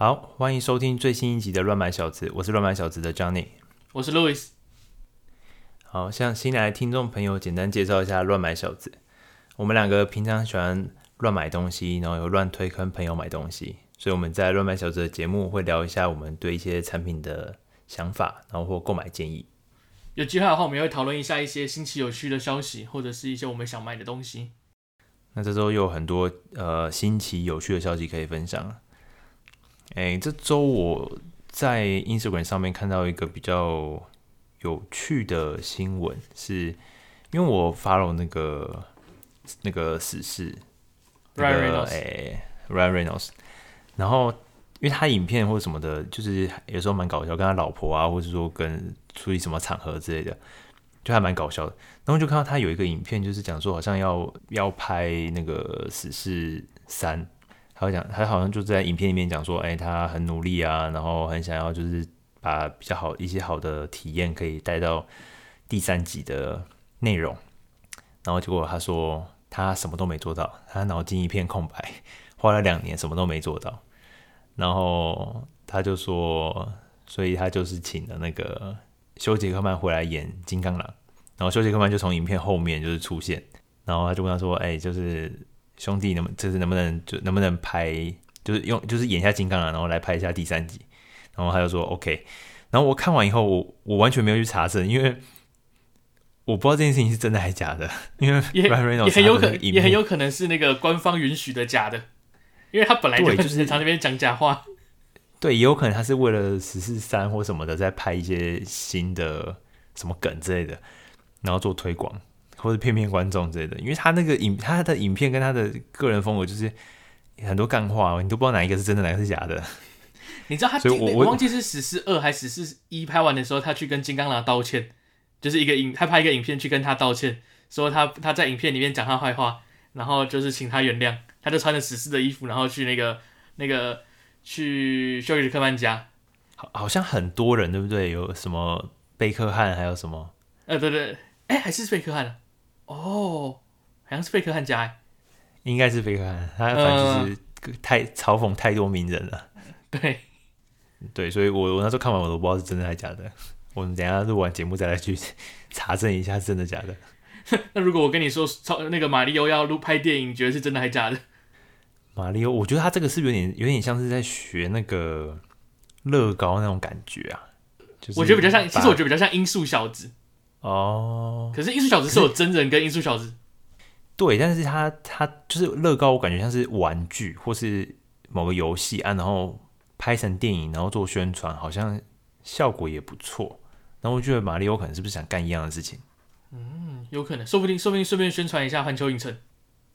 好，欢迎收听最新一集的《乱买小子》，我是乱买小子的 Johnny，我是 Louis。好，向新来的听众朋友简单介绍一下乱买小子。我们两个平常喜欢乱买东西，然后有乱推坑朋友买东西，所以我们在乱买小子的节目会聊一下我们对一些产品的想法，然后或购买建议。有机会的话，我们也会讨论一下一些新奇有趣的消息，或者是一些我们想买的东西。那这周又有很多呃新奇有趣的消息可以分享。哎，这周我在 Instagram 上面看到一个比较有趣的新闻，是因为我 follow 那个那个死侍，Ryan Reynolds，哎，Ryan Reynolds，然后因为他影片或者什么的，就是有时候蛮搞笑，跟他老婆啊，或者说跟出席什么场合之类的，就还蛮搞笑的。然后就看到他有一个影片，就是讲说好像要要拍那个死侍三，他讲他好像就在影片里面讲说，哎，他很努力啊，然后很想要就是。把比较好一些好的体验可以带到第三集的内容，然后结果他说他什么都没做到，他脑筋一片空白，花了两年什么都没做到，然后他就说，所以他就是请了那个休杰克曼回来演金刚狼，然后休杰克曼就从影片后面就是出现，然后他就问他说，哎，就是兄弟能不就是能不能就能不能拍，就是用就是演一下金刚狼，然后来拍一下第三集。然后他就说 OK，然后我看完以后，我我完全没有去查证，因为我不知道这件事情是真的还是假的，因为也也很有可能也很有可能是那个官方允许的假的，因为他本来就就是常那边讲假话，对，也有可能他是为了十四三或什么的在拍一些新的什么梗之类的，然后做推广或者骗骗观众之类的，因为他那个影他的影片跟他的个人风格就是很多干话，你都不知道哪一个是真的，哪个是假的。你知道他，我我忘记是死侍二还是死侍一拍完的时候，他去跟金刚狼道歉，就是一个影，他拍一个影片去跟他道歉，说他他在影片里面讲他坏话，然后就是请他原谅，他就穿着死侍的衣服，然后去那个那个去休杰克曼家，好，好像很多人对不对？有什么贝克汉，还有什么？呃，对对，哎，还是贝克汉啊？哦，好像是贝克汉家，哎，应该是贝克汉，他反正就是太嘲讽太多名人了，对。对，所以我我那时候看完我都不知道是真的还是假的。我们等一下录完节目再来去查证一下是真的假的。那如果我跟你说超那个马里欧要录拍电影，你觉得是真的还是假的？马里欧，我觉得他这个是有点有点像是在学那个乐高那种感觉啊。就是、我觉得比较像，其实我觉得比较像音速小子。哦。可是艺术小子是有真人跟艺术小子。对，但是他他就是乐高，我感觉像是玩具或是某个游戏啊，然后。拍成电影，然后做宣传，好像效果也不错。然后我觉得马里欧可能是不是想干一样的事情？嗯，有可能，说不定，说不定顺便宣传一下环球影城。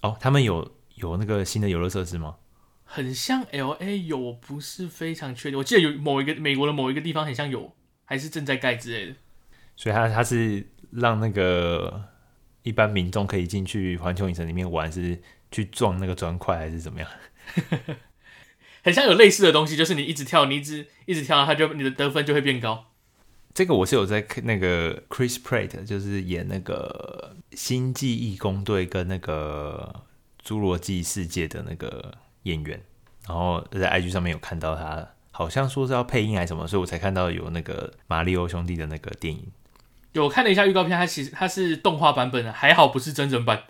哦，他们有有那个新的游乐设施吗？很像 LA 有，我不是非常确定。我记得有某一个美国的某一个地方很像有，还是正在盖之类的。所以他他是让那个一般民众可以进去环球影城里面玩，是去撞那个砖块，还是怎么样？很像有类似的东西，就是你一直跳，你一直一直跳，它就你的得分就会变高。这个我是有在看那个 Chris Pratt，就是演那个《星际义工队》跟那个《侏罗纪世界》的那个演员，然后在 IG 上面有看到他，好像说是要配音还是什么，所以我才看到有那个马里奥兄弟的那个电影。有看了一下预告片，它其实它是动画版本的，还好不是真人版。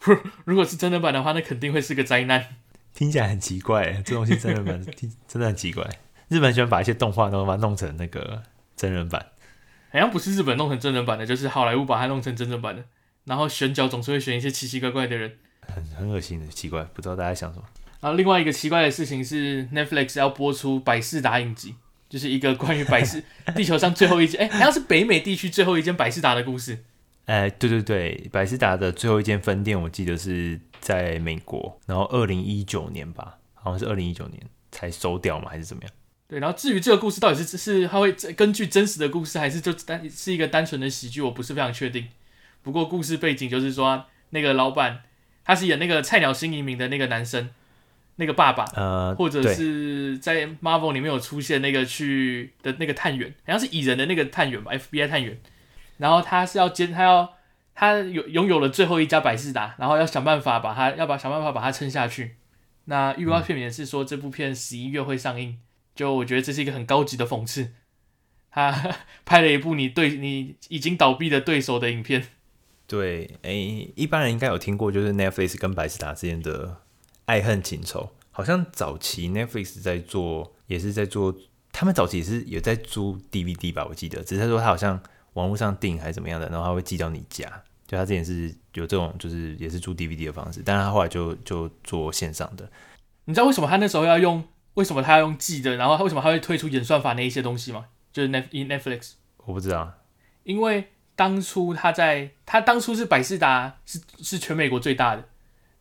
如果是真人版的话，那肯定会是个灾难。听起来很奇怪，这东西真人版 听，真的很奇怪。日本喜欢把一些动画都把它弄成那个真人版，好像不是日本弄成真人版的，就是好莱坞把它弄成真人版的。然后选角总是会选一些奇奇怪怪的人，很很恶心的奇怪，不知道大家想什么。然后另外一个奇怪的事情是，Netflix 要播出百事达影集，就是一个关于百事 地球上最后一间，哎、欸，好像是北美地区最后一间百事达的故事。哎、呃，对对对，百事达的最后一间分店，我记得是。在美国，然后二零一九年吧，好像是二零一九年才收掉嘛，还是怎么样？对，然后至于这个故事到底是是它会根据真实的故事，还是就单是一个单纯的喜剧，我不是非常确定。不过故事背景就是说，那个老板他是演那个菜鸟新移民的那个男生，那个爸爸，呃，或者是在 Marvel 里面有出现那个去的那个探员，好像是蚁人的那个探员吧，FBI 探员，然后他是要兼他要。他有拥有了最后一家百事达，然后要想办法把他，要把想办法把它撑下去。那预告片也是说这部片十一月会上映，就我觉得这是一个很高级的讽刺。他 拍了一部你对你已经倒闭的对手的影片。对，哎、欸，一般人应该有听过，就是 Netflix 跟百事达之间的爱恨情仇。好像早期 Netflix 在做，也是在做，他们早期也是有在租 DVD 吧，我记得。只是他说他好像网络上订还是怎么样的，然后他会寄到你家。就他之前是有这种，就是也是租 DVD 的方式，但是他后来就就做线上的。你知道为什么他那时候要用？为什么他要用寄的？然后他为什么他会推出演算法那一些东西吗？就是 Netflix，我不知道，因为当初他在他当初是百事达是是全美国最大的，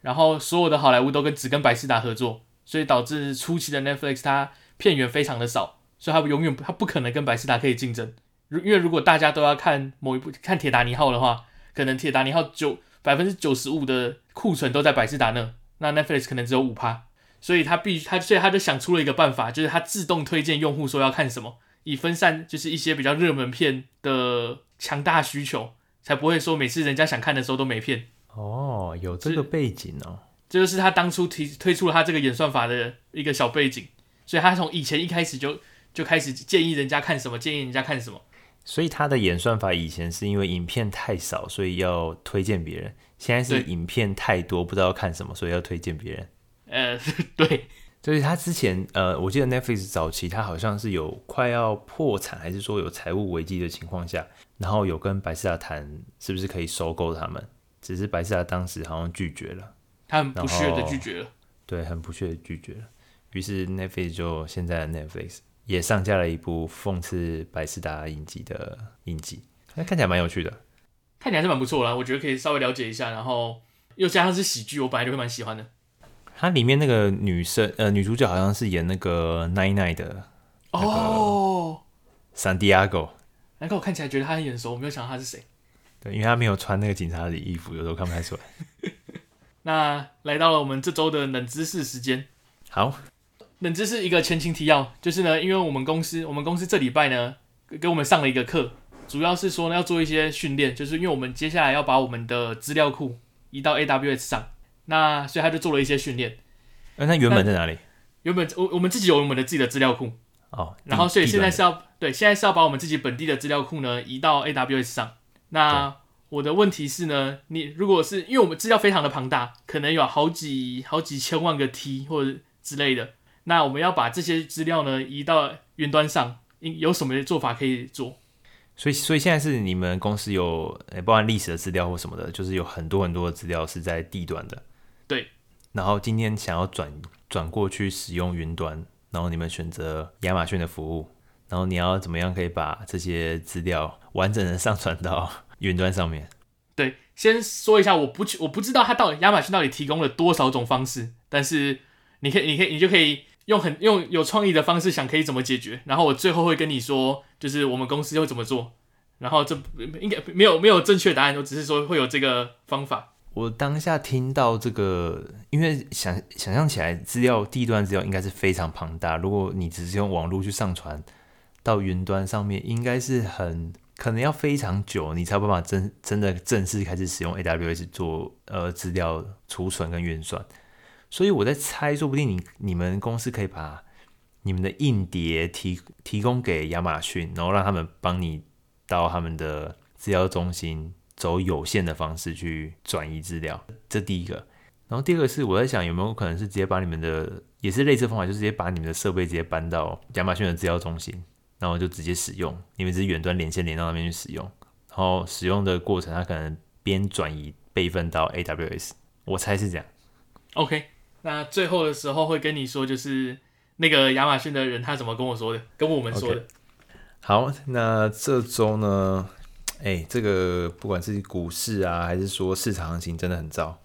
然后所有的好莱坞都跟只跟百视达合作，所以导致初期的 Netflix 它片源非常的少，所以它永远它不可能跟百视达可以竞争。如因为如果大家都要看某一部看铁达尼号的话，可能铁达尼号九百分之九十五的库存都在百视达那，那 Netflix 可能只有五趴，所以他必须他所以他就想出了一个办法，就是他自动推荐用户说要看什么。以分散就是一些比较热门片的强大需求，才不会说每次人家想看的时候都没片。哦，有这个背景哦，这就是他当初提推出了他这个演算法的一个小背景。所以他从以前一开始就就开始建议人家看什么，建议人家看什么。所以他的演算法以前是因为影片太少，所以要推荐别人。现在是影片太多，不知道看什么，所以要推荐别人。呃，对。就是他之前，呃，我记得 Netflix 早期他好像是有快要破产，还是说有财务危机的情况下，然后有跟百视达谈是不是可以收购他们，只是百视达当时好像拒绝了，他很不屑的拒绝了，对，很不屑的拒绝了。于是 Netflix 就现在的 Netflix 也上架了一部讽刺百思达影集的影集，那看起来蛮有趣的，看起来是蛮不错啦，我觉得可以稍微了解一下，然后又加上是喜剧，我本来就会蛮喜欢的。它里面那个女生，呃，女主角好像是演那个奈奈的哦，San Diego，。难怪我看起来觉得她很眼熟，我没有想到她是谁。对，因为他没有穿那个警察的衣服，有时候看不太出来。那来到了我们这周的冷知识时间。好，冷知识一个前情提要，就是呢，因为我们公司，我们公司这礼拜呢，给我们上了一个课，主要是说呢，要做一些训练，就是因为我们接下来要把我们的资料库移到 AWS 上。那所以他就做了一些训练。那他原本在哪里？原本我我们自己有我们的自己的资料库哦。然后所以现在是要对，现在是要把我们自己本地的资料库呢移到 AWS 上。那我的问题是呢，你如果是因为我们资料非常的庞大，可能有好几好几千万个 T 或者之类的，那我们要把这些资料呢移到云端上，应有什么做法可以做？所以，所以现在是你们公司有诶，包含历史的资料或什么的，就是有很多很多的资料是在地端的。对，然后今天想要转转过去使用云端，然后你们选择亚马逊的服务，然后你要怎么样可以把这些资料完整的上传到云端上面？对，先说一下，我不去我不知道它到底亚马逊到底提供了多少种方式，但是你可以，你可以，你就可以用很用有创意的方式想可以怎么解决，然后我最后会跟你说，就是我们公司会怎么做，然后这应该没有没有正确答案，我只是说会有这个方法。我当下听到这个，因为想想象起来，资料第一段资料应该是非常庞大。如果你只是用网络去上传到云端上面，应该是很可能要非常久，你才有办法真真的正式开始使用 AWS 做呃资料储存跟运算。所以我在猜，说不定你你们公司可以把你们的硬碟提提供给亚马逊，然后让他们帮你到他们的资料中心。走有线的方式去转移资料，这第一个。然后第二个是我在想，有没有可能是直接把你们的，也是类似方法，就直接把你们的设备直接搬到亚马逊的资料中心，然后就直接使用，因为是远端连线连到那边去使用，然后使用的过程，它可能边转移备份到 AWS，我猜是这样。OK，那最后的时候会跟你说，就是那个亚马逊的人他怎么跟我说的，跟我们说的。Okay. 好，那这周呢？哎，这个不管是股市啊，还是说市场行情，真的很糟。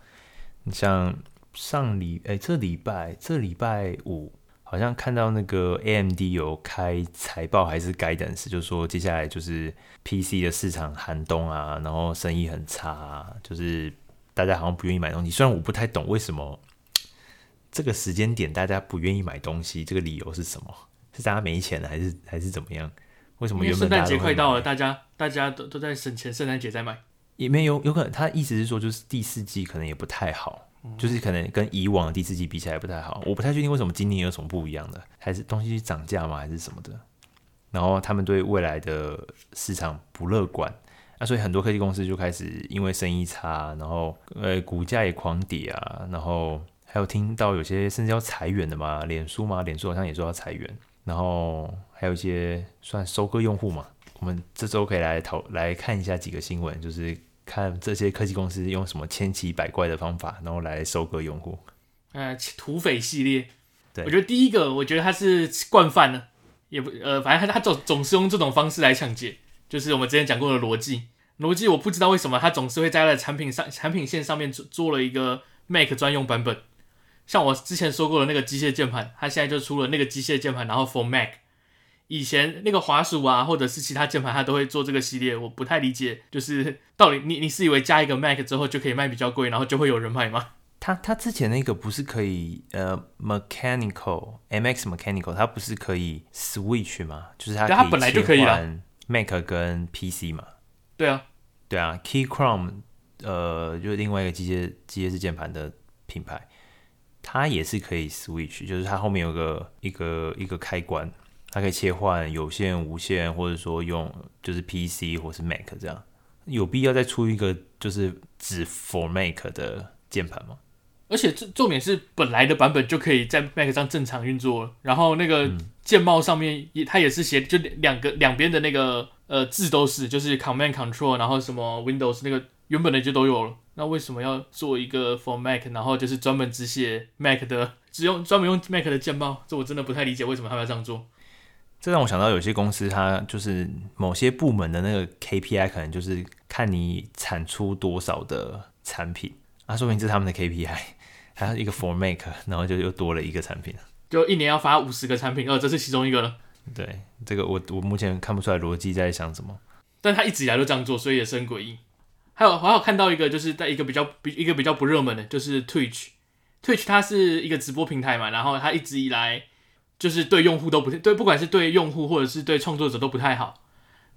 你像上礼哎，这礼拜这礼拜五，好像看到那个 AMD 有开财报，还是 guidance，就是说接下来就是 PC 的市场寒冬啊，然后生意很差啊，就是大家好像不愿意买东西。虽然我不太懂为什么这个时间点大家不愿意买东西，这个理由是什么？是大家没钱了，还是还是怎么样？为什么原本圣诞节快到了，大家大家都都在省钱，圣诞节在买，也没有有可能，他意思是说就是第四季可能也不太好，就是可能跟以往的第四季比起来不太好。我不太确定为什么今年有什么不一样的，还是东西涨价吗，还是什么的？然后他们对未来的市场不乐观，那所以很多科技公司就开始因为生意差，然后呃股价也狂跌啊，然后还有听到有些甚至要裁员的嘛，脸书嘛，脸书好像也说要裁员，然后还有一些算收割用户嘛。我们这周可以来讨来看一下几个新闻，就是看这些科技公司用什么千奇百怪的方法，然后来收割用户。呃，土匪系列，对，我觉得第一个，我觉得他是惯犯呢。也不呃，反正他他总总是用这种方式来抢劫，就是我们之前讲过的逻辑。逻辑我不知道为什么他总是会在他的产品上产品线上面做做了一个 Mac 专用版本。像我之前说过的那个机械键盘，他现在就出了那个机械键盘，然后 For Mac。以前那个滑鼠啊，或者是其他键盘，它都会做这个系列。我不太理解，就是到底你你是以为加一个 Mac 之后就可以卖比较贵，然后就会有人买吗？它它之前那个不是可以呃 mechanical MX mechanical，它不是可以 switch 吗？就是它它本来就可以了，Mac 跟 PC 嘛。对啊，对啊，Keychron 呃就是另外一个机械机械式键盘的品牌，它也是可以 switch，就是它后面有个一个一个开关，它可以切换有线、无线，或者说用就是 PC 或是 Mac 这样。有必要再出一个就是只 for Mac 的键盘吗？而且这重点是，本来的版本就可以在 Mac 上正常运作了。然后那个键帽上面也，它也是写，就两个两边的那个呃字都是，就是 Command Control，然后什么 Windows 那个原本的就都有了。那为什么要做一个 For Mac，然后就是专门只写 Mac 的，只用专门用 Mac 的键帽？这我真的不太理解为什么他们要这样做。这让我想到有些公司，它就是某些部门的那个 KPI，可能就是看你产出多少的产品啊，说明这是他们的 KPI。还有一个 for make，然后就又多了一个产品，就一年要发五十个产品，哦，这是其中一个了。对，这个我我目前看不出来逻辑在想什么，但他一直以来都这样做，所以也是很诡异。还有还有看到一个，就是在一个比较比一个比较不热门的，就是 Twitch，Twitch 它是一个直播平台嘛，然后它一直以来就是对用户都不对，不管是对用户或者是对创作者都不太好。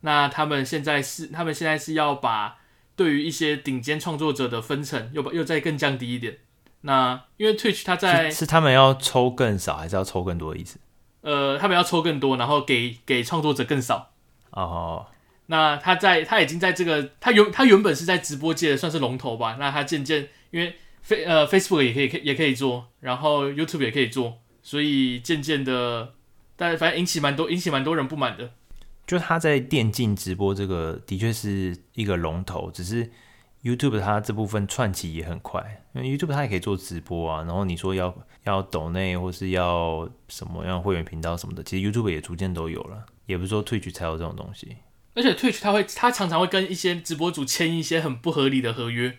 那他们现在是他们现在是要把对于一些顶尖创作者的分成又把又再更降低一点。那因为 Twitch 它在是，是他们要抽更少，还是要抽更多的意思？呃，他们要抽更多，然后给给创作者更少。哦，那他在他已经在这个他原他原本是在直播界算是龙头吧？那他渐渐因为 Face 呃 Facebook 也可以也可以做，然后 YouTube 也可以做，所以渐渐的，但反正引起蛮多引起蛮多人不满的。就他在电竞直播这个的确是一个龙头，只是。YouTube 它这部分串起也很快，因为 YouTube 它也可以做直播啊。然后你说要要抖内或是要什么样会员频道什么的，其实 YouTube 也逐渐都有了，也不是说 Twitch 才有这种东西。而且 Twitch 它会，它常常会跟一些直播主签一些很不合理的合约，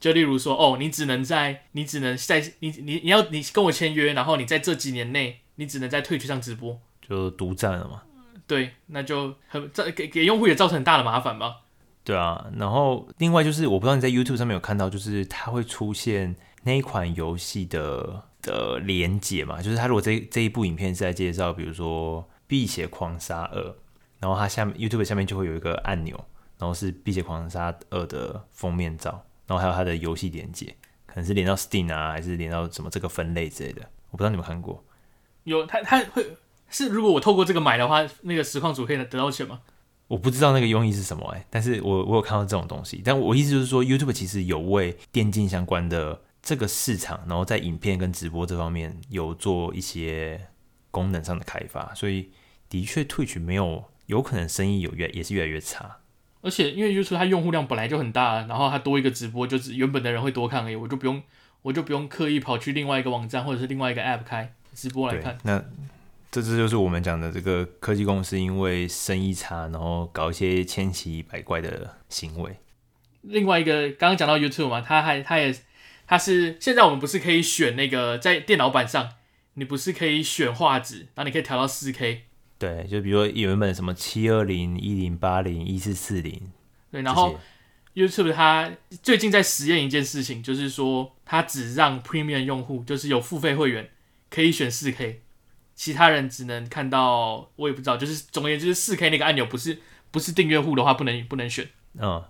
就例如说，哦，你只能在，你只能在，你你你要你跟我签约，然后你在这几年内，你只能在 Twitch 上直播，就独占了嘛。对，那就很这给给用户也造成很大的麻烦吧。对啊，然后另外就是我不知道你在 YouTube 上面有看到，就是它会出现那一款游戏的的连结嘛，就是它如果这这一部影片是在介绍，比如说《碧血狂杀二》，然后它下面 YouTube 下面就会有一个按钮，然后是《碧血狂杀二》的封面照，然后还有它的游戏连接，可能是连到 Steam 啊，还是连到什么这个分类之类的，我不知道你们看过。有，它它会是如果我透过这个买的话，那个实况主可以得到钱吗？我不知道那个用意是什么哎，但是我我有看到这种东西，但我意思就是说，YouTube 其实有为电竞相关的这个市场，然后在影片跟直播这方面有做一些功能上的开发，所以的确 Twitch 没有有可能生意有越也是越来越差，而且因为 YouTube 它用户量本来就很大，然后它多一个直播，就是原本的人会多看而已，我就不用我就不用刻意跑去另外一个网站或者是另外一个 App 开直播来看，那。这这就是我们讲的这个科技公司，因为生意差，然后搞一些千奇百怪的行为。另外一个，刚刚讲到 YouTube 嘛，它还它也它是现在我们不是可以选那个在电脑版上，你不是可以选画质，然后你可以调到四 K。对，就比如说原本什么七二零、一零八零、一四四零。对，然后 YouTube 它最近在实验一件事情，就是说它只让 Premium 用户，就是有付费会员可以选四 K。其他人只能看到，我也不知道，就是总而言之，就是四 K 那个按钮不是不是订阅户的话不能不能选。嗯，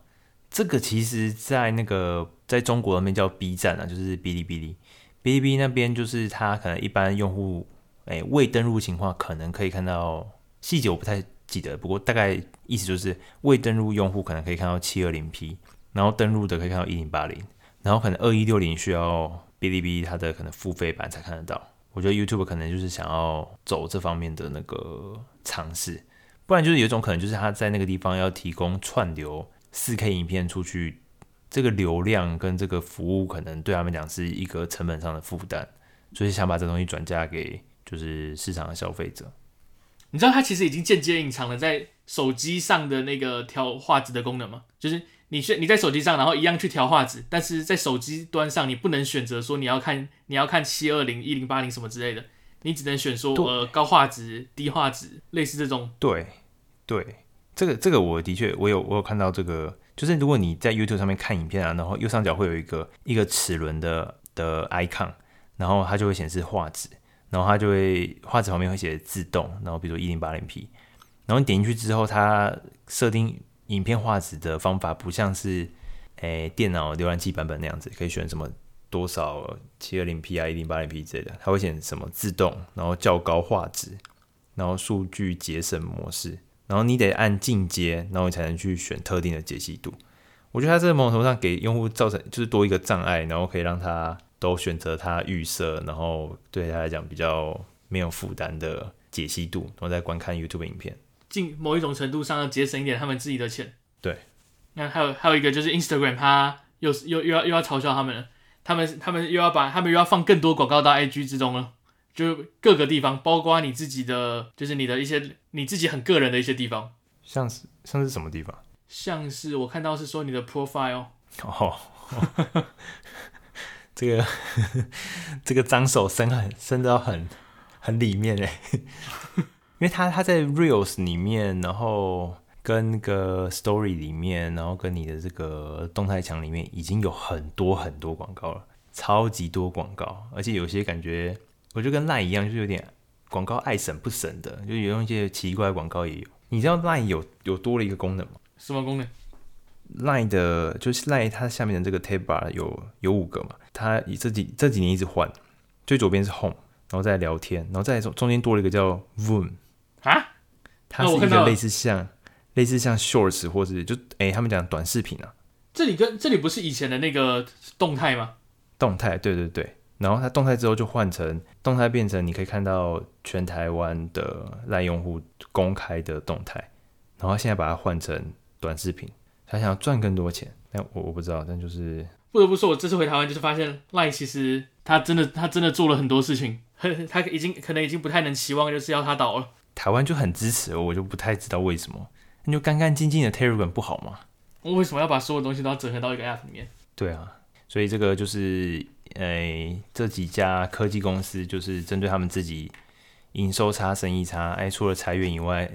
这个其实，在那个在中国那边叫 B 站啊，就是哔哩哔哩。哔哩哔哩那边就是它可能一般用户诶未登录情况，可能可以看到细节我不太记得，不过大概意思就是未登录用户可能可以看到七二零 P，然后登录的可以看到一零八零，然后可能二一六零需要哔哩哔哩它的可能付费版才看得到。我觉得 YouTube 可能就是想要走这方面的那个尝试，不然就是有一种可能就是他在那个地方要提供串流四 K 影片出去，这个流量跟这个服务可能对他们讲是一个成本上的负担，所以想把这东西转嫁给就是市场的消费者。你知道它其实已经间接隐藏了在手机上的那个调画质的功能吗？就是。你选你在手机上，然后一样去调画质，但是在手机端上你不能选择说你要看你要看七二零、一零八零什么之类的，你只能选说呃高画质、低画质，类似这种。对，对，这个这个我的确我有我有看到这个，就是如果你在 YouTube 上面看影片啊，然后右上角会有一个一个齿轮的的 icon，然后它就会显示画质，然后它就会画质旁边会写自动，然后比如说一零八零 P，然后你点进去之后，它设定。影片画质的方法不像是，诶、电脑浏览器版本那样子，可以选什么多少七二零 P 啊、一零八零 P 之类的，它会选什么自动，然后较高画质，然后数据节省模式，然后你得按进阶，然后你才能去选特定的解析度。我觉得它这个某种程度上给用户造成就是多一个障碍，然后可以让他都选择他预设，然后对他来讲比较没有负担的解析度，然后再观看 YouTube 影片。尽某一种程度上要节省一点他们自己的钱。对，那还有还有一个就是 Instagram，它又又又要又要嘲笑他们了，他们他们又要把他们又要放更多广告到 IG 之中了，就各个地方，包括你自己的，就是你的一些你自己很个人的一些地方，像是像是什么地方？像是我看到是说你的 profile 哦，这个 这个脏手伸很伸到很很里面哎。因为他他在 Reels 里面，然后跟那个 Story 里面，然后跟你的这个动态墙里面，已经有很多很多广告了，超级多广告，而且有些感觉，我就跟 Line 一样，就是有点广告爱省不省的，就有一些奇怪广告也有。你知道 Line 有有多了一个功能吗？什么功能？Line 的就是 Line 它下面的这个 Tab Bar 有有五个嘛，它这几这几年一直换，最左边是 Home，然后再聊天，然后再中中间多了一个叫 Voom。啊，它是一个类似像类似像 Shorts 或是就哎、欸，他们讲短视频啊。这里跟这里不是以前的那个动态吗？动态，对对对。然后它动态之后就换成动态，变成你可以看到全台湾的 LINE 用户公开的动态。然后现在把它换成短视频，他想要赚更多钱。但我我不知道，但就是不得不说，我这次回台湾就是发现 LINE 其实他真的他真的做了很多事情，他已经可能已经不太能期望就是要他倒了。台湾就很支持，我就不太知道为什么。那就干干净净的 Telegram 不好吗？我为什么要把所有东西都要整合到一个 App 里面？对啊，所以这个就是，诶、欸，这几家科技公司就是针对他们自己营收差、生意差，哎，除了裁员以外，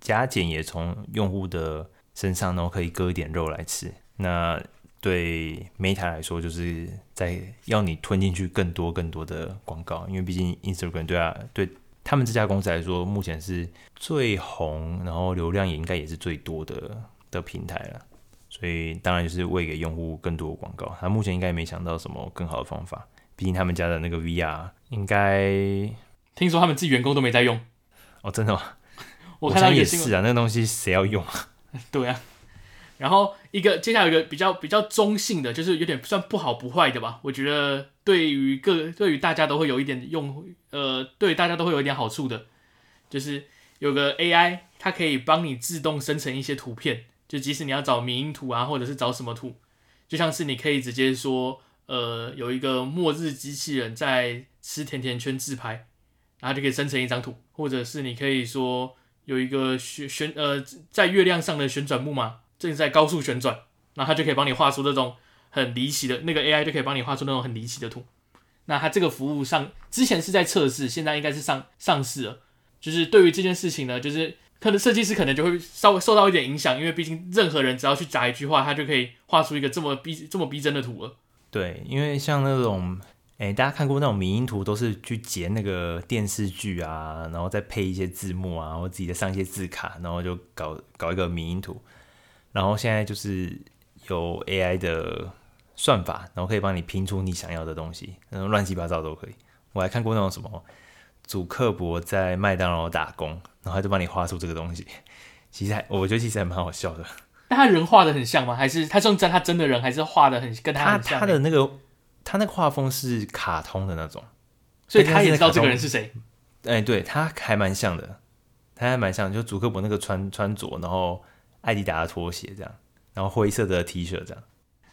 加减也从用户的身上，然后可以割一点肉来吃。那对 Meta 来说，就是在要你吞进去更多更多的广告，因为毕竟 Instagram 对啊，对。他们这家公司来说，目前是最红，然后流量也应该也是最多的的平台了。所以当然就是喂给用户更多的广告。他目前应该也没想到什么更好的方法。毕竟他们家的那个 VR 应该听说他们自己员工都没在用哦，真的吗？我看到也是啊，那个东西谁要用啊？对啊。然后一个接下来一个比较比较中性的，就是有点算不好不坏的吧。我觉得对于各对于大家都会有一点用，呃，对大家都会有一点好处的，就是有个 AI，它可以帮你自动生成一些图片。就即使你要找迷因图啊，或者是找什么图，就像是你可以直接说，呃，有一个末日机器人在吃甜甜圈自拍，然后就可以生成一张图，或者是你可以说有一个旋旋呃在月亮上的旋转木马。正在高速旋转，那它就可以帮你画出这种很离奇的，那个 AI 就可以帮你画出那种很离奇的图。那它这个服务上之前是在测试，现在应该是上上市了。就是对于这件事情呢，就是可能设计师可能就会稍微受到一点影响，因为毕竟任何人只要去砸一句话，他就可以画出一个这么逼这么逼真的图了。对，因为像那种，哎、欸，大家看过那种迷因图，都是去截那个电视剧啊，然后再配一些字幕啊，或自己再上一些字卡，然后就搞搞一个迷因图。然后现在就是有 AI 的算法，然后可以帮你拼出你想要的东西，那种乱七八糟都可以。我还看过那种什么，祖克伯在麦当劳打工，然后他就帮你画出这个东西。其实还，我觉得其实还蛮好笑的。那他人画的很像吗？还是他是用真他真的人，还是画的很跟他很像？他他的那个他那个画风是卡通的那种，所以他也知道这个人是谁。哎、欸，对，他还蛮像的，他还蛮像，就祖克伯那个穿穿着，然后艾迪达的拖鞋这样，然后灰色的 T 恤这样。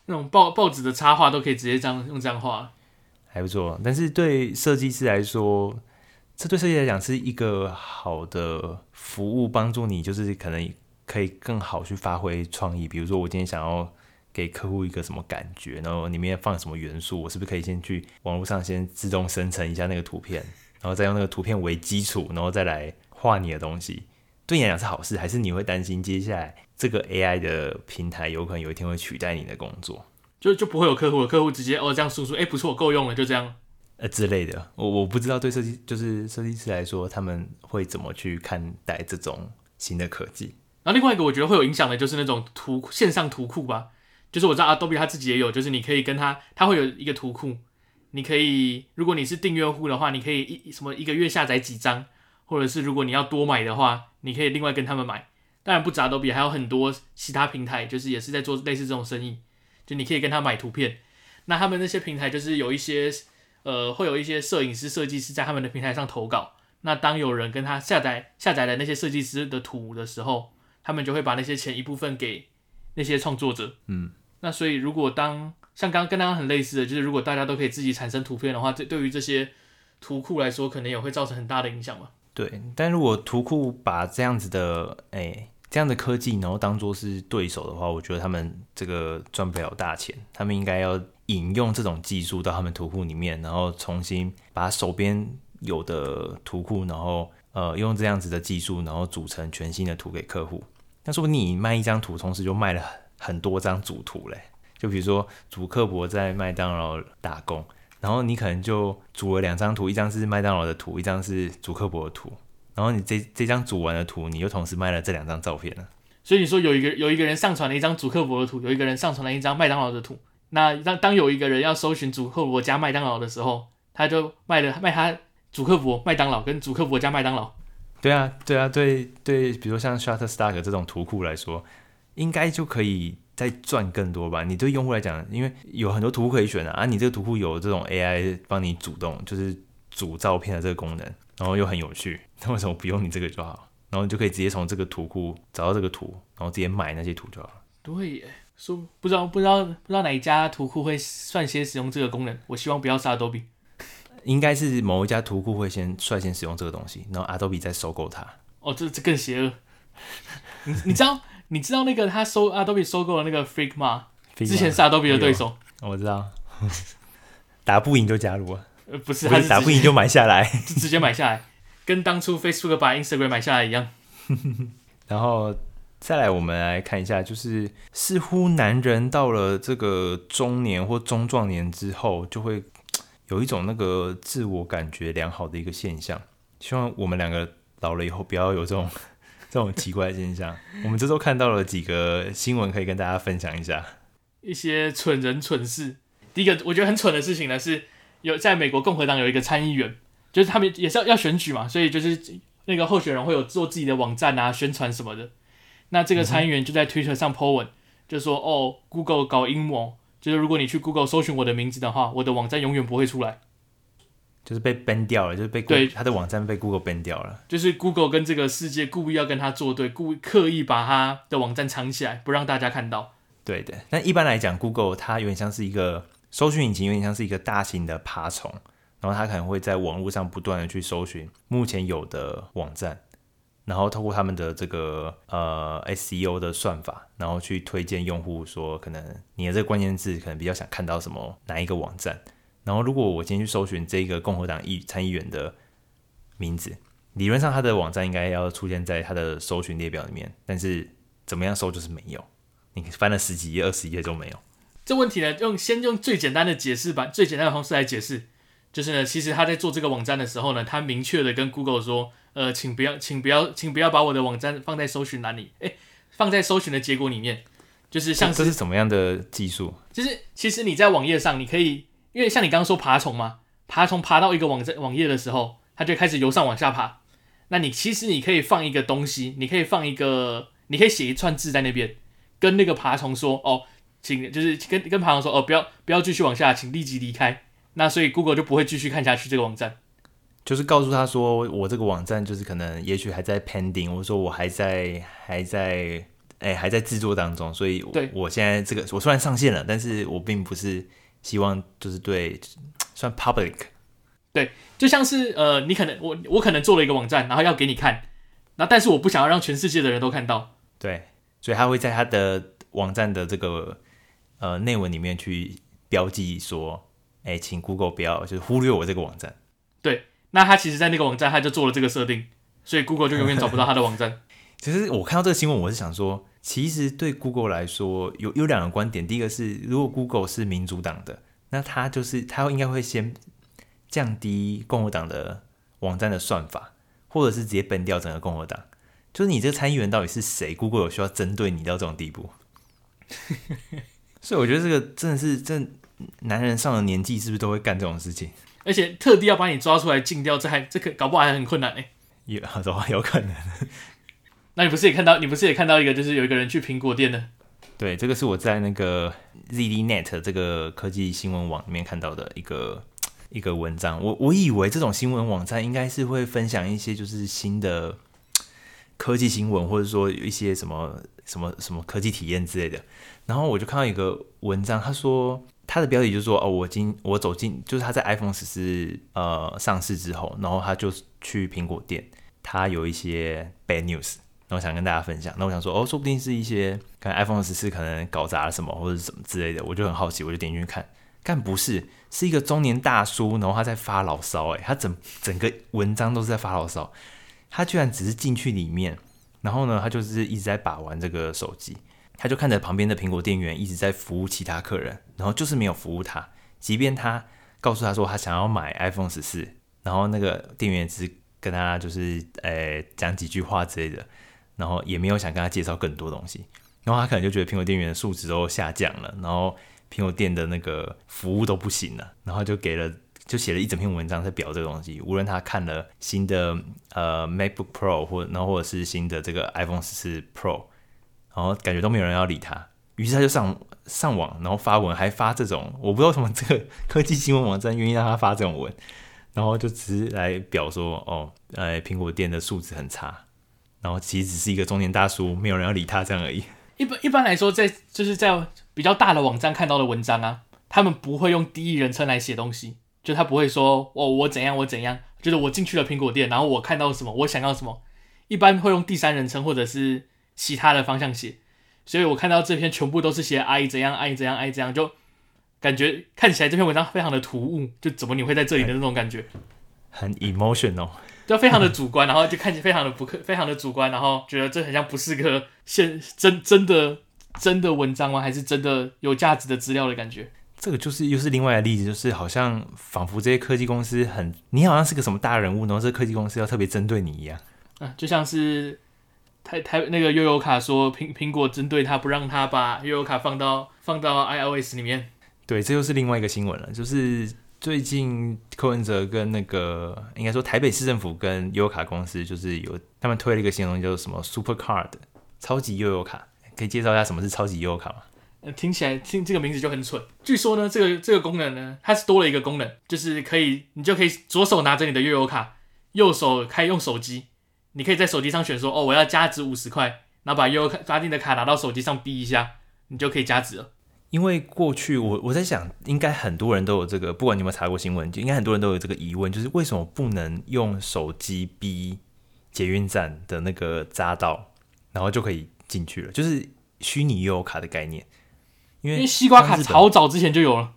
那种报报纸的插画都可以直接这样用这样画，还不错。但是对设计师来说，这对设计来讲是一个好的服务，帮助你就是可能可以更好去发挥创意。比如说，我今天想要给客户一个什么感觉，然后里面放什么元素，我是不是可以先去网络上先自动生成一下那个图片，然后再用那个图片为基础，然后再来画你的东西？对你来讲是好事，还是你会担心接下来这个 AI 的平台有可能有一天会取代你的工作？就就不会有客户了，客户直接哦这样输出，哎不错，够用了，就这样，呃之类的。我我不知道对设计就是设计师来说，他们会怎么去看待这种新的科技。然后另外一个我觉得会有影响的，就是那种图线上图库吧。就是我知道 Adobe 他自己也有，就是你可以跟他，他会有一个图库，你可以如果你是订阅户的话，你可以一什么一个月下载几张。或者是如果你要多买的话，你可以另外跟他们买。当然不止 Adobe，还有很多其他平台，就是也是在做类似这种生意。就你可以跟他买图片。那他们那些平台就是有一些呃，会有一些摄影师、设计师在他们的平台上投稿。那当有人跟他下载下载了那些设计师的图的时候，他们就会把那些钱一部分给那些创作者。嗯。那所以如果当像刚跟大家很类似的，就是如果大家都可以自己产生图片的话，这对于这些图库来说，可能也会造成很大的影响嘛。对，但如果图库把这样子的，哎、这样的科技，然后当做是对手的话，我觉得他们这个赚不了大钱。他们应该要引用这种技术到他们图库里面，然后重新把手边有的图库，然后呃，用这样子的技术，然后组成全新的图给客户。那说不定你卖一张图，同时就卖了很多张主图嘞。就比如说，主克伯在麦当劳打工。然后你可能就组了两张图，一张是麦当劳的图，一张是主克伯的图。然后你这这张组完的图，你又同时卖了这两张照片了。所以你说有一个有一个人上传了一张主克伯的图，有一个人上传了一张麦当劳的图。那当当有一个人要搜寻主克伯加麦当劳的时候，他就卖了 卖他主克伯麦当劳跟主克伯加麦当劳。对啊，对啊，对对，比如说像 Shutterstock 这种图库来说，应该就可以。再赚更多吧。你对用户来讲，因为有很多图可以选啊，啊，你这个图库有这种 AI 帮你主动，就是组照片的这个功能，然后又很有趣，那 为什么不用你这个就好？然后你就可以直接从这个图库找到这个图，然后直接买那些图就好了。对耶，说不知道不知道不知道哪一家图库会率先使用这个功能，我希望不要是 Adobe，应该是某一家图库会先率先使用这个东西，然后 Adobe 再收购它。哦，这这更邪恶。你你知道？你知道那个他收 Adobe 收购了那个 Freak 吗？之前是 Adobe 的对手。我知道，打不赢就加入啊。呃，不是，他是打不赢就买下来，就 直接买下来，跟当初 Facebook 把 Instagram 买下来一样。然后再来，我们来看一下，就是似乎男人到了这个中年或中壮年之后，就会有一种那个自我感觉良好的一个现象。希望我们两个老了以后不要有这种。这种奇怪现象，我们这周看到了几个新闻，可以跟大家分享一下。一些蠢人蠢事。第一个我觉得很蠢的事情呢，是有在美国共和党有一个参议员，就是他们也是要要选举嘛，所以就是那个候选人会有做自己的网站啊、宣传什么的。那这个参议员就在 Twitter 上 po 文，就说：“哦，Google 搞阴谋，就是如果你去 Google 搜寻我的名字的话，我的网站永远不会出来。”就是被 ban 掉了，就是被对他的网站被 Google ban 掉了。就是 Google 跟这个世界故意要跟他作对，故意刻意把他的网站藏起来，不让大家看到。对的，但一般来讲，Google 它有点像是一个搜寻引擎，有点像是一个大型的爬虫，然后它可能会在网络上不断的去搜寻目前有的网站，然后透过他们的这个呃 SEO 的算法，然后去推荐用户说，可能你的这个关键字可能比较想看到什么哪一个网站。然后，如果我今天去搜寻这个共和党议参议员的名字，理论上他的网站应该要出现在他的搜寻列表里面，但是怎么样搜就是没有。你翻了十几页、二十页都没有。这问题呢，用先用最简单的解释版、最简单的方式来解释，就是呢，其实他在做这个网站的时候呢，他明确的跟 Google 说，呃，请不要，请不要，请不要把我的网站放在搜寻栏里，诶，放在搜寻的结果里面。就是像是这是什么样的技术？就是其实你在网页上，你可以因为像你刚刚说爬虫嘛，爬虫爬到一个网站网页的时候，它就开始由上往下爬。那你其实你可以放一个东西，你可以放一个，你可以写一串字在那边，跟那个爬虫说哦，请就是跟跟爬虫说哦，不要不要继续往下，请立即离开。那所以 Google 就不会继续看下去这个网站。就是告诉他说，我这个网站就是可能也许还在 pending，我说我还在还在哎还在制作当中，所以对我现在这个我虽然上线了，但是我并不是希望就是对 算 public。对，就像是呃，你可能我我可能做了一个网站，然后要给你看，然后但是我不想要让全世界的人都看到。对，所以他会在他的网站的这个呃内文里面去标记说，哎，请 Google 不要就是忽略我这个网站。对，那他其实，在那个网站他就做了这个设定，所以 Google 就永远找不到他的网站。其实我看到这个新闻，我是想说，其实对 Google 来说有有两个观点，第一个是如果 Google 是民主党的，那他就是他应该会先。降低共和党的网站的算法，或者是直接 ban 掉整个共和党。就是你这个参议员到底是谁？Google 有需要针对你到这种地步？所以我觉得这个真的是，这男人上了年纪是不是都会干这种事情？而且特地要把你抓出来禁掉，这还这个搞不好还很困难呢。有，有可能。那你不是也看到？你不是也看到一个，就是有一个人去苹果店的？对，这个是我在那个 ZDNet 这个科技新闻网里面看到的一个。一个文章，我我以为这种新闻网站应该是会分享一些就是新的科技新闻，或者说有一些什么什么什么科技体验之类的。然后我就看到一个文章，他说他的标题就是说哦，我今我走进就是他在 iPhone 十四呃上市之后，然后他就去苹果店，他有一些 bad news，然后想跟大家分享。那我想说哦，说不定是一些可能 iPhone 十四可能搞砸了什么或者什么之类的，我就很好奇，我就点进去看。但不是，是一个中年大叔，然后他在发牢骚，诶，他整整个文章都是在发牢骚，他居然只是进去里面，然后呢，他就是一直在把玩这个手机，他就看着旁边的苹果店员一直在服务其他客人，然后就是没有服务他，即便他告诉他说他想要买 iPhone 十四，然后那个店员只是跟他就是诶讲几句话之类的，然后也没有想跟他介绍更多东西，然后他可能就觉得苹果店员的素质都下降了，然后。苹果店的那个服务都不行了，然后就给了，就写了一整篇文章在表这个东西。无论他看了新的呃 MacBook Pro 或然后或者是新的这个 iPhone 十四 Pro，然后感觉都没有人要理他，于是他就上上网，然后发文，还发这种我不知道什么这个科技新闻网站愿意让他发这种文，然后就只是来表说哦，呃，苹果店的素质很差，然后其实只是一个中年大叔，没有人要理他这样而已。一般一般来说，在就是在比较大的网站看到的文章啊，他们不会用第一人称来写东西，就他不会说哦，我怎样我怎样，就是我进去了苹果店，然后我看到什么，我想要什么，一般会用第三人称或者是其他的方向写。所以我看到这篇全部都是写哎怎样哎怎样哎怎样，就感觉看起来这篇文章非常的突兀，就怎么你会在这里的那种感觉，很 emotional。就非常的主观，然后就看起来非常的不客，非常的主观，然后觉得这很像不是个现 真真的真的文章吗？还是真的有价值的资料的感觉？这个就是又是另外的例子，就是好像仿佛这些科技公司很，你好像是个什么大人物，然后这科技公司要特别针对你一样。啊，就像是台台那个悠游卡说苹苹果针对他，不让他把悠游卡放到放到 iOS 里面。对，这又是另外一个新闻了，就是。最近柯文哲跟那个应该说台北市政府跟悠游卡公司，就是有他们推了一个新东西，叫做什么 Super Card 超级悠游卡，可以介绍一下什么是超级悠游卡吗？听起来听这个名字就很蠢。据说呢，这个这个功能呢，它是多了一个功能，就是可以你就可以左手拿着你的悠游卡，右手开用手机，你可以在手机上选说哦，我要加值五十块，然后把悠游卡把你的卡拿到手机上逼一下，你就可以加值了。因为过去我我在想，应该很多人都有这个，不管你有没有查过新闻，就应该很多人都有这个疑问，就是为什么不能用手机逼捷运站的那个匝道，然后就可以进去了？就是虚拟悠游卡的概念。因为，因为西瓜卡好早之前就有了。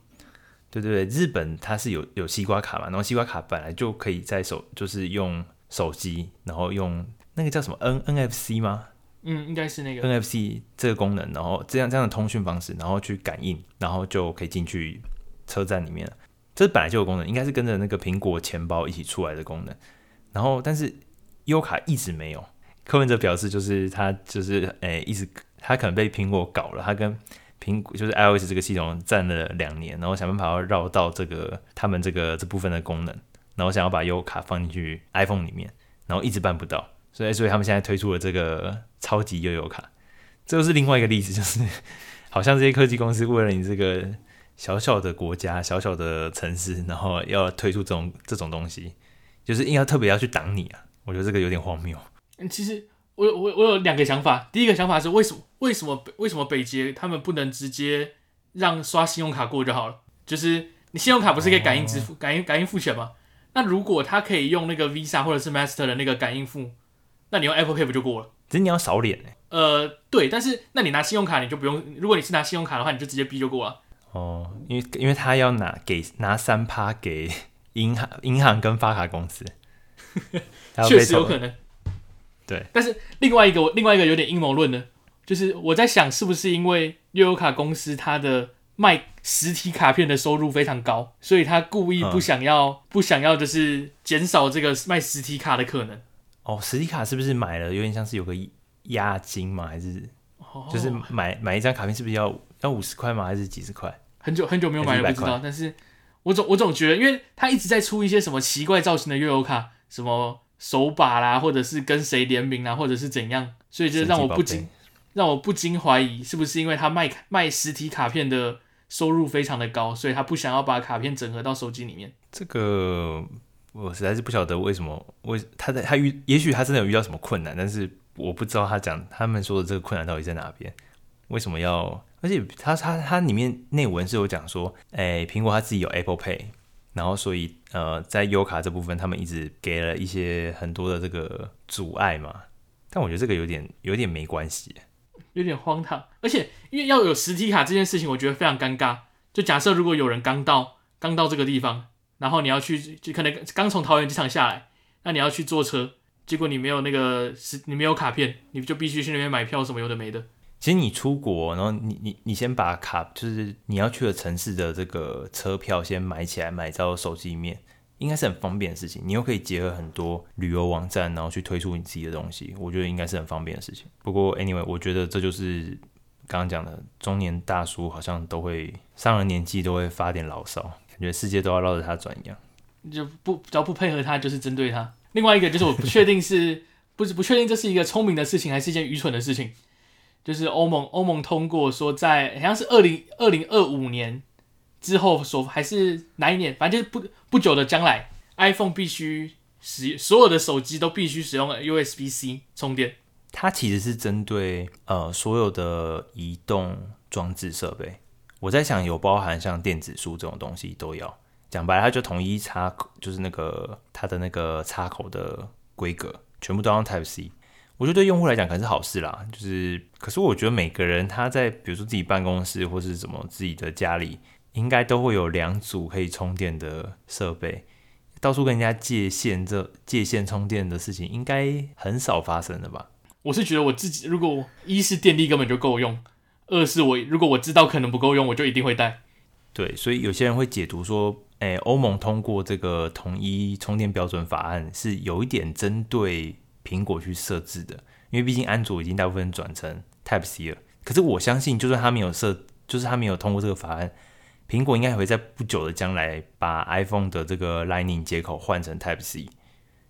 对对对，日本它是有有西瓜卡嘛，然后西瓜卡本来就可以在手，就是用手机，然后用那个叫什么 N NFC 吗？嗯，应该是那个 NFC 这个功能，然后这样这样的通讯方式，然后去感应，然后就可以进去车站里面了。这本来就有功能，应该是跟着那个苹果钱包一起出来的功能。然后，但是优卡一直没有。柯文哲表示，就是他就是诶、一直他可能被苹果搞了，他跟苹果就是 iOS 这个系统站了两年，然后想办法要绕到这个他们这个这部分的功能，然后想要把悠游卡放进去 iPhone 里面，然后一直办不到，所以所以他们现在推出了这个超级悠游卡，这就是另外一个例子，就是好像这些科技公司为了你这个小小的国家、小小的城市，然后要推出这种这种东西，就是硬要特别要去挡你啊，我觉得这个有点荒谬。嗯，其实。我我我有两个想法，第一个想法是为什么为什么北为什么北捷他们不能直接让刷信用卡过就好了？就是你信用卡不是可以感应支付、感应感应付钱吗？那如果他可以用那个 Visa 或者是 Master 的那个感应付，那你用 Apple Pay 不就过了？只是你要扫脸哎。呃，对，但是那你拿信用卡你就不用，如果你是拿信用卡的话，你就直接 B 就过了。哦，因为因为他要拿给拿三趴给银行银行跟发卡公司，确实有可能。对，但是另外一个另外一个有点阴谋论呢，就是我在想是不是因为悠游卡公司它的卖实体卡片的收入非常高，所以他故意不想要、嗯、不想要就是减少这个卖实体卡的可能。哦，实体卡是不是买了有点像是有个押金吗？还是就是买买一张卡片是不是要要五十块吗？还是几十块？很久很久没有买了，不知道。但是我总我总觉得，因为他一直在出一些什么奇怪造型的悠游卡，什么。手把啦，或者是跟谁联名啊，或者是怎样，所以就让我不禁让我不禁怀疑，是不是因为他卖卖实体卡片的收入非常的高，所以他不想要把卡片整合到手机里面。这个我实在是不晓得为什么，为他在他遇，也许他真的有遇到什么困难，但是我不知道他讲他们说的这个困难到底在哪边，为什么要？而且他他他里面内文是有讲说，哎，苹果他自己有 Apple Pay。然后，所以呃，在优卡这部分，他们一直给了一些很多的这个阻碍嘛。但我觉得这个有点有点没关系，有点荒唐。而且，因为要有实体卡这件事情，我觉得非常尴尬。就假设如果有人刚到刚到这个地方，然后你要去，就可能刚从桃园机场下来，那你要去坐车，结果你没有那个是，你没有卡片，你就必须去那边买票，什么有的没的。其实你出国，然后你你你先把卡，就是你要去的城市的这个车票先买起来，买到手机里面，应该是很方便的事情。你又可以结合很多旅游网站，然后去推出你自己的东西，我觉得应该是很方便的事情。不过，anyway，我觉得这就是刚刚讲的中年大叔好像都会上了年纪都会发点牢骚，觉世界都要绕着他转一样。就不只要不配合他，就是针对他。另外一个就是我不确定是 不是不确定这是一个聪明的事情，还是一件愚蠢的事情。就是欧盟，欧盟通过说，在好像是二零二零二五年之后，所还是哪一年，反正就是不不久的将来，iPhone 必须使所有的手机都必须使用 USB-C 充电。它其实是针对呃所有的移动装置设备。我在想，有包含像电子书这种东西都要。讲白了，它就统一插口，就是那个它的那个插口的规格，全部都用 Type C。我觉得对用户来讲可能是好事啦，就是，可是我觉得每个人他在比如说自己办公室或是什么自己的家里，应该都会有两组可以充电的设备，到处跟人家借线这借线充电的事情应该很少发生的吧？我是觉得我自己如果一是电力根本就够用，二是我如果我知道可能不够用，我就一定会带。对，所以有些人会解读说，诶，欧盟通过这个统一充电标准法案是有一点针对。苹果去设置的，因为毕竟安卓已经大部分转成 Type C 了。可是我相信，就算他没有设，就是他没有通过这个法案，苹果应该也会在不久的将来把 iPhone 的这个 Lightning 接口换成 Type C，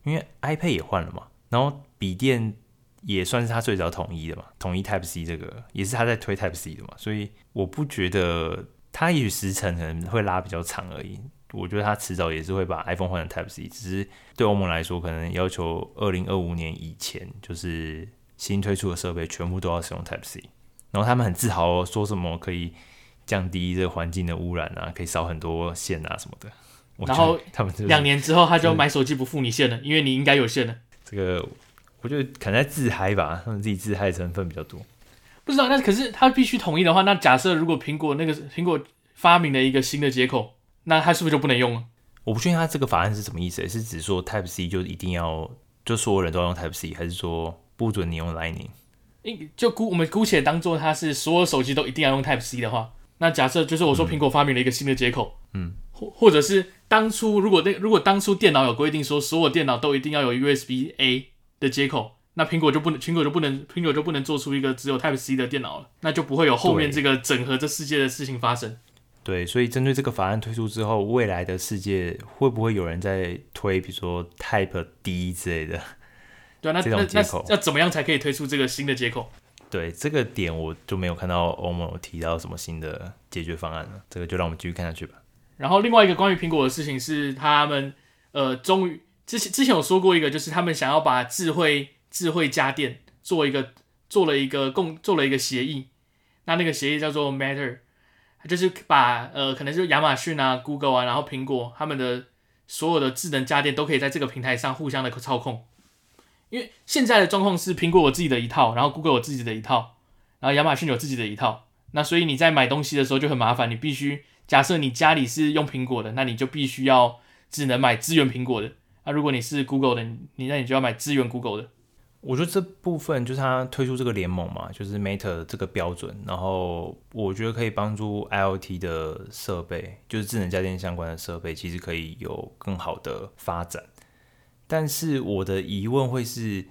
因为 iPad 也换了嘛。然后笔电也算是他最早统一的嘛，统一 Type C 这个也是他在推 Type C 的嘛。所以我不觉得他也许时程可能会拉比较长而已。我觉得他迟早也是会把 iPhone 换成 Type C，只是对欧盟来说，可能要求二零二五年以前，就是新推出的设备全部都要使用 Type C。然后他们很自豪哦，说什么可以降低这个环境的污染啊，可以少很多线啊什么的。然后他们两年之后，他就买手机不付你线了，因为你应该有线了。这个我觉得可能在自嗨吧，他们自己自嗨成分比较多。不知道，那可是他必须统一的话，那假设如果苹果那个苹果发明了一个新的接口。那它是不是就不能用了？我不确定他这个法案是什么意思，是指说 Type C 就一定要就所有人都要用 Type C，还是说不准你用 Lightning？就姑我们姑且当做它是所有手机都一定要用 Type C 的话，那假设就是我说苹果发明了一个新的接口，嗯，或或者是当初如果那如果当初电脑有规定说所有电脑都一定要有 USB A 的接口，那苹果就不能，苹果就不能，苹果就不能做出一个只有 Type C 的电脑了，那就不会有后面这个整合这世界的事情发生。对，所以针对这个法案推出之后，未来的世界会不会有人在推，比如说 Type D 之类的？对啊，那那那要怎么样才可以推出这个新的接口？对，这个点我就没有看到欧盟有提到什么新的解决方案了。这个就让我们继续看下去吧。然后另外一个关于苹果的事情是，他们呃，终于之前之前有说过一个，就是他们想要把智慧智慧家电做一个做了一个共做了一个协议。那那个协议叫做 Matter，就是把呃，可能就亚马逊啊、Google 啊，然后苹果他们的所有的智能家电都可以在这个平台上互相的操控。因为现在的状况是，苹果有自己的一套，然后 Google 有自己的一套，然后亚马逊有自己的一套。那所以你在买东西的时候就很麻烦，你必须假设你家里是用苹果的，那你就必须要只能买支援苹果的。那如果你是 Google 的，你那你就要买支援 Google 的。我觉得这部分就是它推出这个联盟嘛，就是 Matter 这个标准，然后我觉得可以帮助 IoT 的设备，就是智能家电相关的设备，其实可以有更好的发展。但是我的疑问会是，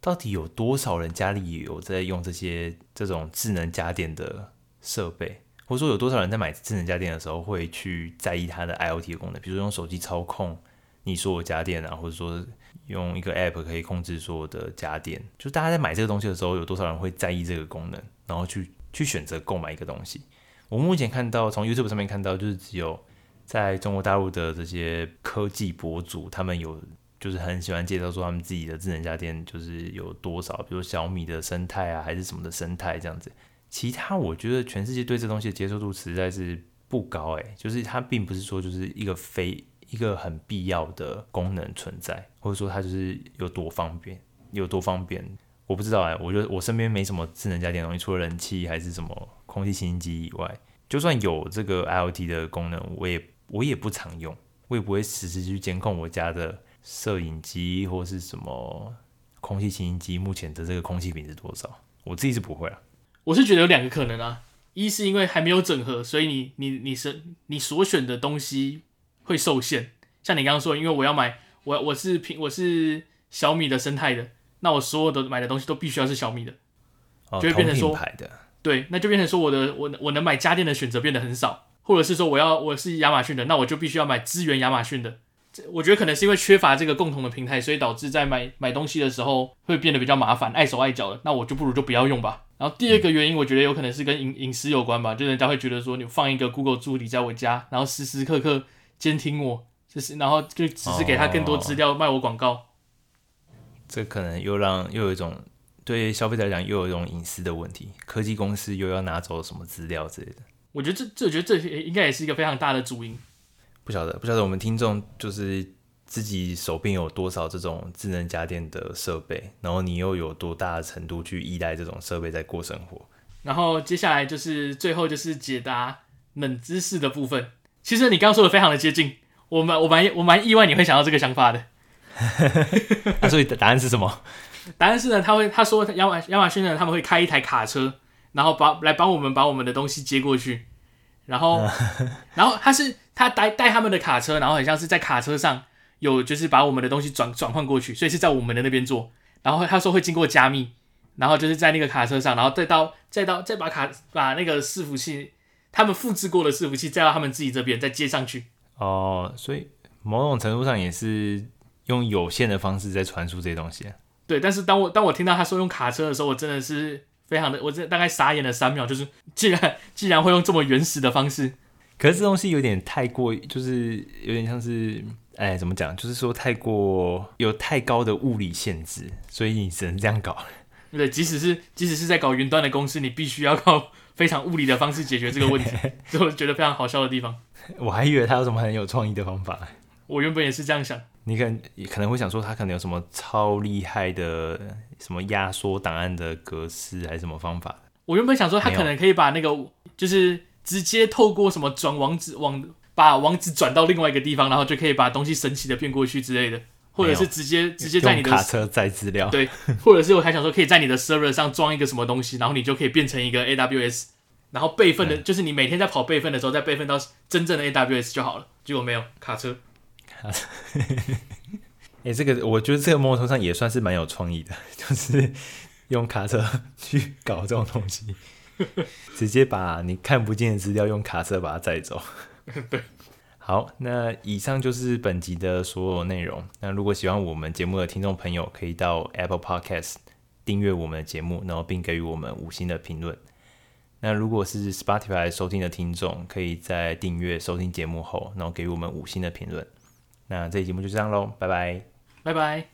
到底有多少人家里有在用这些这种智能家电的设备，或者说有多少人在买智能家电的时候会去在意它的 IoT 的功能，比如说用手机操控你说我家电啊，或者说用一个 App 可以控制所有的家电，就是大家在买这个东西的时候，有多少人会在意这个功能，然后去去选择购买一个东西？我目前看到从 YouTube 上面看到，就是只有在中国大陆的这些科技博主，他们有。就是很喜欢介绍说他们自己的智能家电就是有多少，比如小米的生态啊，还是什么的生态这样子。其他我觉得全世界对这东西的接受度实在是不高诶，就是它并不是说就是一个非一个很必要的功能存在，或者说它就是有多方便有多方便，我不知道哎。我觉得我身边没什么智能家电东西，除了冷气还是什么空气清新机以外，就算有这个 IoT 的功能，我也我也不常用，我也不会实时去监控我家的。摄影机或是什么空气清新机，目前的这个空气品质多少？我自己是不会啊。我是觉得有两个可能啊，一是因为还没有整合，所以你你你是你所选的东西会受限。像你刚刚说，因为我要买我我是苹我是小米的生态的，那我所有的买的东西都必须要是小米的，哦、就会变成说，的对，那就变成说我的我我能买家电的选择变得很少，或者是说我要我是亚马逊的，那我就必须要买支援亚马逊的。我觉得可能是因为缺乏这个共同的平台，所以导致在买买东西的时候会变得比较麻烦，碍手碍脚的。那我就不如就不要用吧。然后第二个原因，我觉得有可能是跟隐隐私有关吧，就人家会觉得说你放一个 Google 助理在我家，然后时时刻刻监听我，就是然后就只是给他更多资料卖我广告。哦，这可能又让又有一种对消费者来讲又有一种隐私的问题，科技公司又要拿走什么资料之类的。我觉得这这我觉得这应该也是一个非常大的主因。不晓得，不晓得我们听众就是自己手边有多少这种智能家电的设备，然后你又有多大的程度去依赖这种设备在过生活。然后接下来就是最后就是解答冷知识的部分。其实你刚刚说的非常的接近，我蛮我蛮我蛮意外你会想到这个想法的。那所以答案是什么？答案是呢，他会他说亚马亚马逊呢他们会开一台卡车，然后把来帮我们把我们的东西接过去。然后，然后他是他带带他们的卡车，然后很像是在卡车上有就是把我们的东西转转换过去，所以是在我们的那边做。然后他说会经过加密，然后就是在那个卡车上，然后再到再到再把卡把那个伺服器他们复制过的伺服器再到他们自己这边再接上去。哦，所以某种程度上也是用有线的方式在传输这些东西。对，但是当我当我听到他说用卡车的时候，我真的是。非常的，我这大概傻眼了三秒，就是既然既然会用这么原始的方式，可是这东西有点太过，就是有点像是，哎，怎么讲？就是说太过有太高的物理限制，所以你只能这样搞。对，即使是即使是在搞云端的公司，你必须要靠非常物理的方式解决这个问题，这我觉得非常好笑的地方。我还以为他有什么很有创意的方法。我原本也是这样想。你可能可能会想说，他可能有什么超厉害的什么压缩档案的格式，还是什么方法？我原本想说，他可能可以把那个就是直接透过什么转网址网，把网址转到另外一个地方，然后就可以把东西神奇的变过去之类的，或者是直接直接在你的卡车载资料，对，或者是我还想说，可以在你的 server 上装一个什么东西，然后你就可以变成一个 AWS，然后备份的，就是你每天在跑备份的时候，再备份到真正的 AWS 就好了。结果没有卡车。哎、欸，这个我觉得这个某种程度上也算是蛮有创意的，就是用卡车去搞这种东西，直接把你看不见的资料用卡车把它载走。对。好，那以上就是本集的所有内容。那如果喜欢我们节目的听众朋友，可以到 Apple Podcast 订阅我们的节目，然后并给予我们五星的评论。那如果是 Spotify 收听的听众，可以在订阅收听节目后，然后给予我们五星的评论。那这期节目就这样喽，拜拜，拜拜。